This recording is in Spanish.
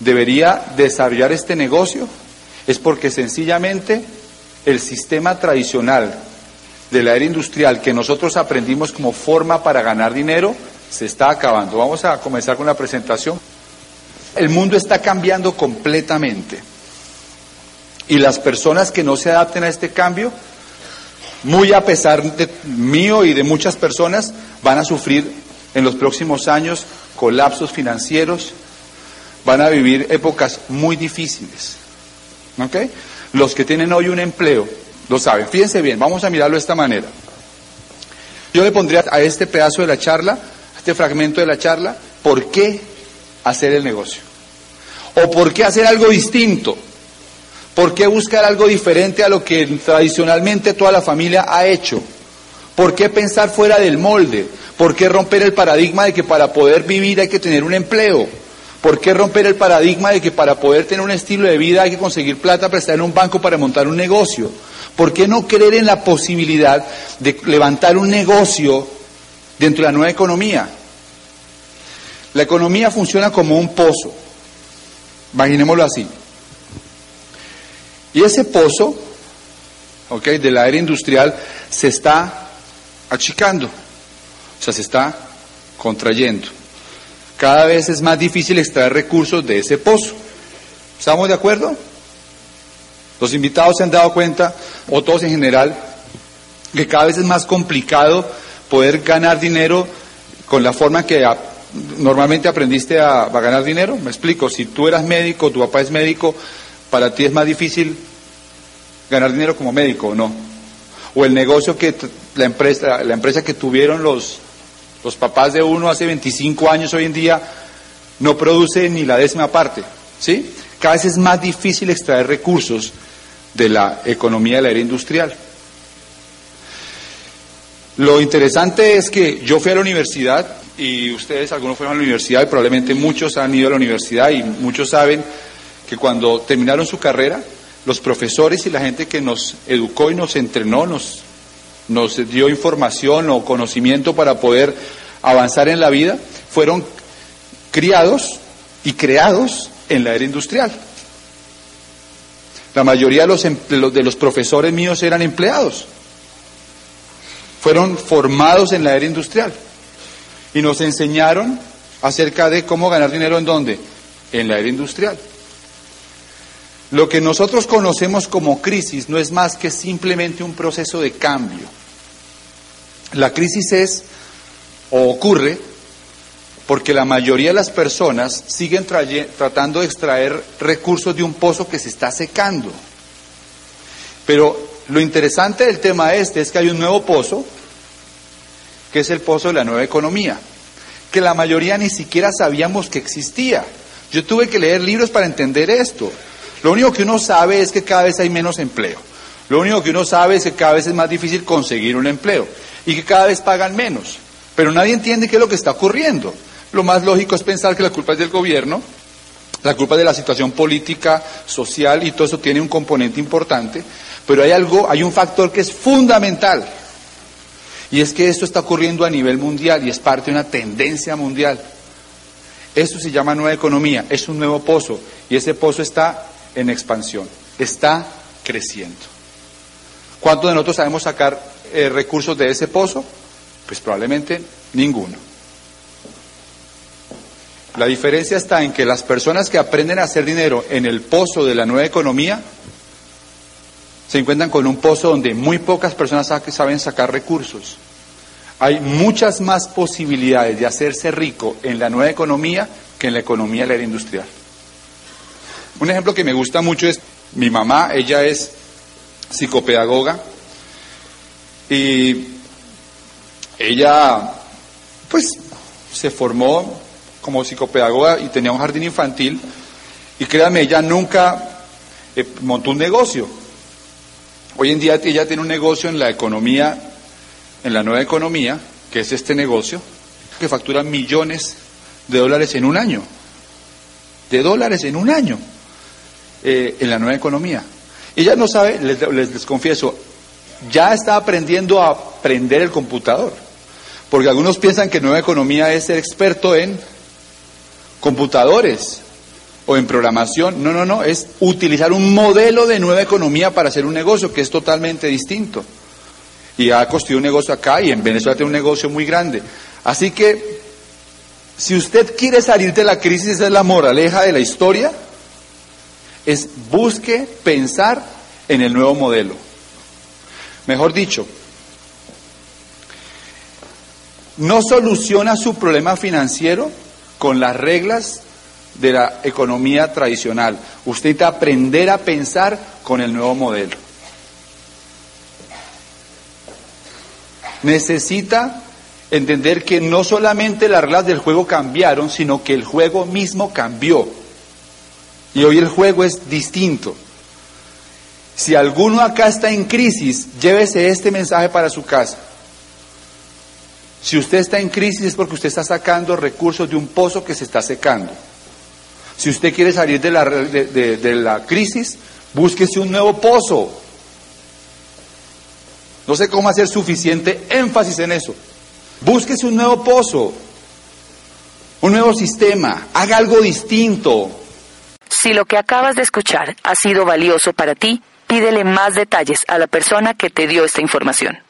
debería desarrollar este negocio es porque sencillamente el sistema tradicional de la era industrial que nosotros aprendimos como forma para ganar dinero se está acabando. Vamos a comenzar con la presentación. El mundo está cambiando completamente. Y las personas que no se adapten a este cambio, muy a pesar de mío y de muchas personas, van a sufrir en los próximos años colapsos financieros, van a vivir épocas muy difíciles. ¿Ok? Los que tienen hoy un empleo lo saben. Fíjense bien, vamos a mirarlo de esta manera. Yo le pondría a este pedazo de la charla, a este fragmento de la charla, ¿por qué hacer el negocio? ¿O por qué hacer algo distinto? ¿Por qué buscar algo diferente a lo que tradicionalmente toda la familia ha hecho? ¿Por qué pensar fuera del molde? ¿Por qué romper el paradigma de que para poder vivir hay que tener un empleo? ¿Por qué romper el paradigma de que para poder tener un estilo de vida hay que conseguir plata prestar en un banco para montar un negocio? ¿Por qué no creer en la posibilidad de levantar un negocio dentro de la nueva economía? La economía funciona como un pozo, imaginémoslo así. Y ese pozo, okay, de la era industrial se está achicando, o sea, se está contrayendo. Cada vez es más difícil extraer recursos de ese pozo. ¿Estamos de acuerdo? Los invitados se han dado cuenta, o todos en general, que cada vez es más complicado poder ganar dinero con la forma que normalmente aprendiste a, ganar dinero. Me explico, si tú eras médico, tu papá es médico, para ti es más difícil ganar dinero como médico o no. O el negocio que la empresa, la empresa que tuvieron los, los papás de uno hace 25 años hoy en día no produce ni la décima parte. ¿sí? Cada vez es más difícil extraer recursos de la economía de la era industrial. Lo interesante es que yo fui a la universidad y ustedes, algunos fueron a la universidad y probablemente muchos han ido a la universidad y muchos saben que cuando terminaron su carrera, los profesores y la gente que nos educó y nos entrenó, nos, nos dio información o conocimiento para poder avanzar en la vida, fueron criados y creados en la era industrial. La mayoría de los, de los profesores míos eran empleados. Fueron formados en la era industrial y nos enseñaron acerca de cómo ganar dinero en dónde? En la era industrial. Lo que nosotros conocemos como crisis no es más que simplemente un proceso de cambio. La crisis es o ocurre porque la mayoría de las personas siguen tratando de extraer recursos de un pozo que se está secando. Pero lo interesante del tema este es que hay un nuevo pozo, que es el pozo de la nueva economía, que la mayoría ni siquiera sabíamos que existía. Yo tuve que leer libros para entender esto. Lo único que uno sabe es que cada vez hay menos empleo. Lo único que uno sabe es que cada vez es más difícil conseguir un empleo y que cada vez pagan menos. Pero nadie entiende qué es lo que está ocurriendo. Lo más lógico es pensar que la culpa es del gobierno, la culpa es de la situación política, social y todo eso tiene un componente importante, pero hay algo, hay un factor que es fundamental. Y es que esto está ocurriendo a nivel mundial y es parte de una tendencia mundial. Esto se llama nueva economía, es un nuevo pozo y ese pozo está en expansión, está creciendo. ¿Cuántos de nosotros sabemos sacar eh, recursos de ese pozo? Pues probablemente ninguno. La diferencia está en que las personas que aprenden a hacer dinero en el pozo de la nueva economía se encuentran con un pozo donde muy pocas personas saben sacar recursos. Hay muchas más posibilidades de hacerse rico en la nueva economía que en la economía de la industrial. Un ejemplo que me gusta mucho es mi mamá, ella es psicopedagoga y ella pues se formó como psicopedagoga y tenía un jardín infantil y créanme, ella nunca eh, montó un negocio. Hoy en día ella tiene un negocio en la economía, en la nueva economía, que es este negocio, que factura millones de dólares en un año. De dólares en un año. Eh, en la nueva economía. Ella no sabe, les, les, confieso, ya está aprendiendo a aprender el computador. Porque algunos piensan que nueva economía es ser experto en computadores. o en programación. No, no, no, es utilizar un modelo de nueva economía para hacer un negocio que es totalmente distinto. Y ha construido un negocio acá y en Venezuela tiene un negocio muy grande. Así que, si usted quiere salir de la crisis, esa es la moraleja de la historia, es busque pensar en el nuevo modelo. Mejor dicho, no soluciona su problema financiero con las reglas de la economía tradicional. Usted que aprender a pensar con el nuevo modelo. Necesita entender que no solamente las reglas del juego cambiaron, sino que el juego mismo cambió. Y hoy el juego es distinto. Si alguno acá está en crisis, llévese este mensaje para su casa. Si usted está en crisis es porque usted está sacando recursos de un pozo que se está secando. Si usted quiere salir de la, de, la crisis, búsquese un nuevo pozo. No sé cómo hacer suficiente énfasis en eso. Búsquese un nuevo pozo, un nuevo sistema, haga algo distinto. Si lo que acabas de escuchar ha sido valioso para ti, pídele más detalles a la persona que te dio esta información.